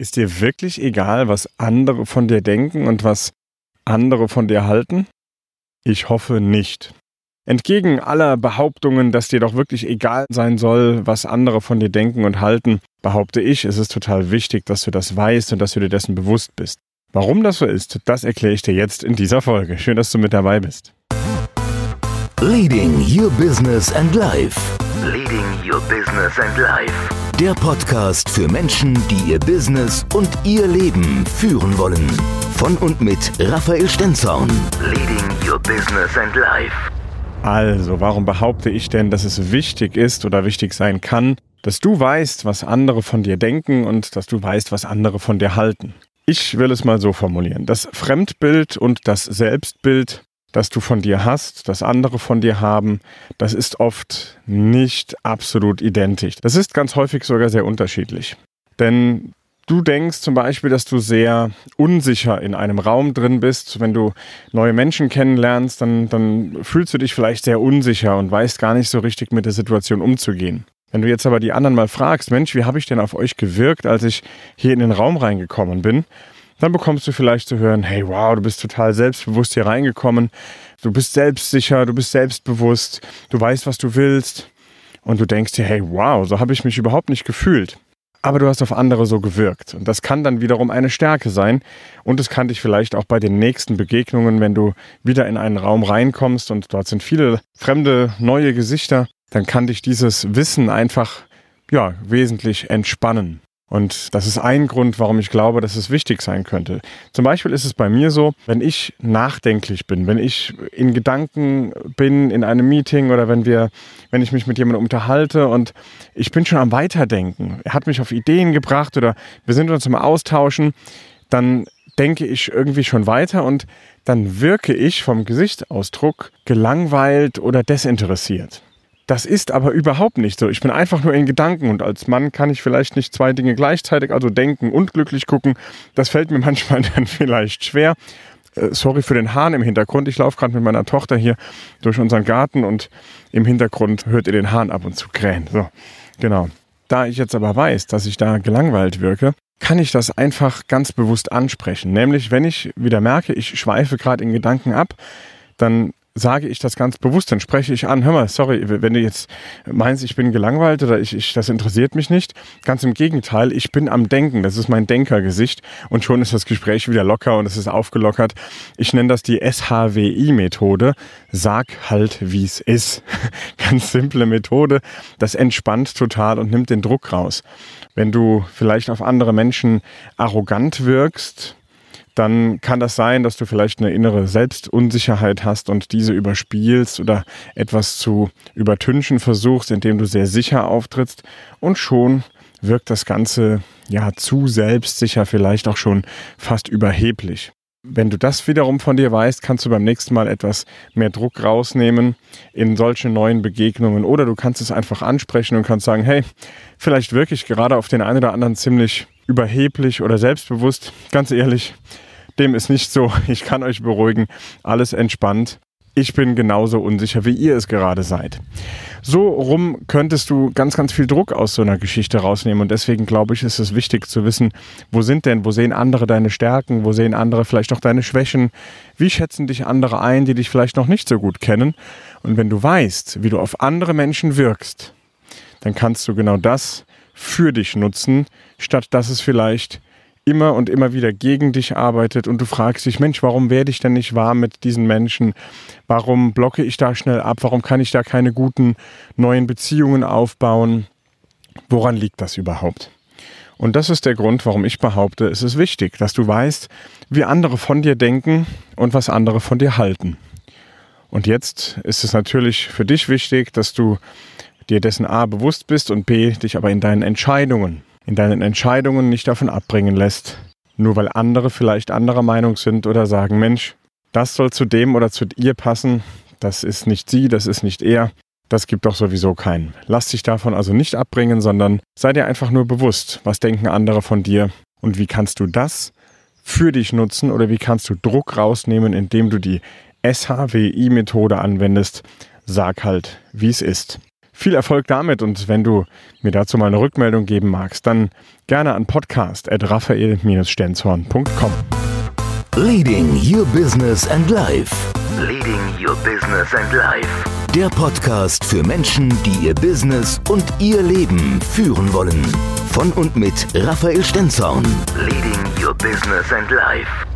Ist dir wirklich egal, was andere von dir denken und was andere von dir halten? Ich hoffe nicht. Entgegen aller Behauptungen, dass dir doch wirklich egal sein soll, was andere von dir denken und halten, behaupte ich, es ist total wichtig, dass du das weißt und dass du dir dessen bewusst bist. Warum das so ist, das erkläre ich dir jetzt in dieser Folge. Schön, dass du mit dabei bist. Leading Your Business and Life. Leading Your Business and Life. Der Podcast für Menschen, die ihr Business und ihr Leben führen wollen. Von und mit Raphael Stenzorn. Leading Your Business and Life. Also, warum behaupte ich denn, dass es wichtig ist oder wichtig sein kann, dass du weißt, was andere von dir denken und dass du weißt, was andere von dir halten? Ich will es mal so formulieren. Das Fremdbild und das Selbstbild das du von dir hast, das andere von dir haben, das ist oft nicht absolut identisch. Das ist ganz häufig sogar sehr unterschiedlich. Denn du denkst zum Beispiel, dass du sehr unsicher in einem Raum drin bist. Wenn du neue Menschen kennenlernst, dann, dann fühlst du dich vielleicht sehr unsicher und weißt gar nicht so richtig mit der Situation umzugehen. Wenn du jetzt aber die anderen mal fragst, Mensch, wie habe ich denn auf euch gewirkt, als ich hier in den Raum reingekommen bin? Dann bekommst du vielleicht zu hören, hey, wow, du bist total selbstbewusst hier reingekommen, du bist selbstsicher, du bist selbstbewusst, du weißt, was du willst und du denkst dir, hey, wow, so habe ich mich überhaupt nicht gefühlt. Aber du hast auf andere so gewirkt. Und das kann dann wiederum eine Stärke sein. Und es kann dich vielleicht auch bei den nächsten Begegnungen, wenn du wieder in einen Raum reinkommst und dort sind viele fremde, neue Gesichter, dann kann dich dieses Wissen einfach, ja, wesentlich entspannen. Und das ist ein Grund, warum ich glaube, dass es wichtig sein könnte. Zum Beispiel ist es bei mir so, wenn ich nachdenklich bin, wenn ich in Gedanken bin in einem Meeting oder wenn wir, wenn ich mich mit jemandem unterhalte und ich bin schon am Weiterdenken, er hat mich auf Ideen gebracht oder wir sind uns im Austauschen, dann denke ich irgendwie schon weiter und dann wirke ich vom Gesichtsausdruck gelangweilt oder desinteressiert. Das ist aber überhaupt nicht so. Ich bin einfach nur in Gedanken und als Mann kann ich vielleicht nicht zwei Dinge gleichzeitig, also denken und glücklich gucken. Das fällt mir manchmal dann vielleicht schwer. Äh, sorry für den Hahn im Hintergrund. Ich laufe gerade mit meiner Tochter hier durch unseren Garten und im Hintergrund hört ihr den Hahn ab und zu krähen. So, genau. Da ich jetzt aber weiß, dass ich da gelangweilt wirke, kann ich das einfach ganz bewusst ansprechen. Nämlich, wenn ich wieder merke, ich schweife gerade in Gedanken ab, dann sage ich das ganz bewusst, dann spreche ich an, hör mal, sorry, wenn du jetzt meinst, ich bin gelangweilt oder ich, ich, das interessiert mich nicht. Ganz im Gegenteil, ich bin am Denken, das ist mein Denkergesicht und schon ist das Gespräch wieder locker und es ist aufgelockert. Ich nenne das die SHWI-Methode. Sag halt, wie es ist. Ganz simple Methode. Das entspannt total und nimmt den Druck raus. Wenn du vielleicht auf andere Menschen arrogant wirkst, dann kann das sein, dass du vielleicht eine innere Selbstunsicherheit hast und diese überspielst oder etwas zu übertünchen versuchst, indem du sehr sicher auftrittst und schon wirkt das Ganze ja zu selbstsicher, vielleicht auch schon fast überheblich. Wenn du das wiederum von dir weißt, kannst du beim nächsten Mal etwas mehr Druck rausnehmen in solche neuen Begegnungen oder du kannst es einfach ansprechen und kannst sagen, hey, vielleicht wirklich gerade auf den einen oder anderen ziemlich überheblich oder selbstbewusst. Ganz ehrlich, dem ist nicht so. Ich kann euch beruhigen. Alles entspannt. Ich bin genauso unsicher, wie ihr es gerade seid. So rum könntest du ganz, ganz viel Druck aus so einer Geschichte rausnehmen. Und deswegen glaube ich, ist es wichtig zu wissen, wo sind denn, wo sehen andere deine Stärken, wo sehen andere vielleicht auch deine Schwächen, wie schätzen dich andere ein, die dich vielleicht noch nicht so gut kennen. Und wenn du weißt, wie du auf andere Menschen wirkst, dann kannst du genau das für dich nutzen, statt dass es vielleicht immer und immer wieder gegen dich arbeitet und du fragst dich, Mensch, warum werde ich denn nicht warm mit diesen Menschen? Warum blocke ich da schnell ab? Warum kann ich da keine guten neuen Beziehungen aufbauen? Woran liegt das überhaupt? Und das ist der Grund, warum ich behaupte, es ist wichtig, dass du weißt, wie andere von dir denken und was andere von dir halten. Und jetzt ist es natürlich für dich wichtig, dass du dir dessen A bewusst bist und B dich aber in deinen Entscheidungen in deinen Entscheidungen nicht davon abbringen lässt, nur weil andere vielleicht anderer Meinung sind oder sagen, Mensch, das soll zu dem oder zu ihr passen, das ist nicht sie, das ist nicht er, das gibt doch sowieso keinen. Lass dich davon also nicht abbringen, sondern sei dir einfach nur bewusst, was denken andere von dir und wie kannst du das für dich nutzen oder wie kannst du Druck rausnehmen, indem du die SHWI-Methode anwendest. Sag halt, wie es ist. Viel Erfolg damit und wenn du mir dazu mal eine Rückmeldung geben magst, dann gerne an podcast.raphael-stenzhorn.com. Leading Your Business and Life. Leading Your Business and Life. Der Podcast für Menschen, die ihr Business und ihr Leben führen wollen. Von und mit Raphael Stenzhorn. Leading Your Business and Life.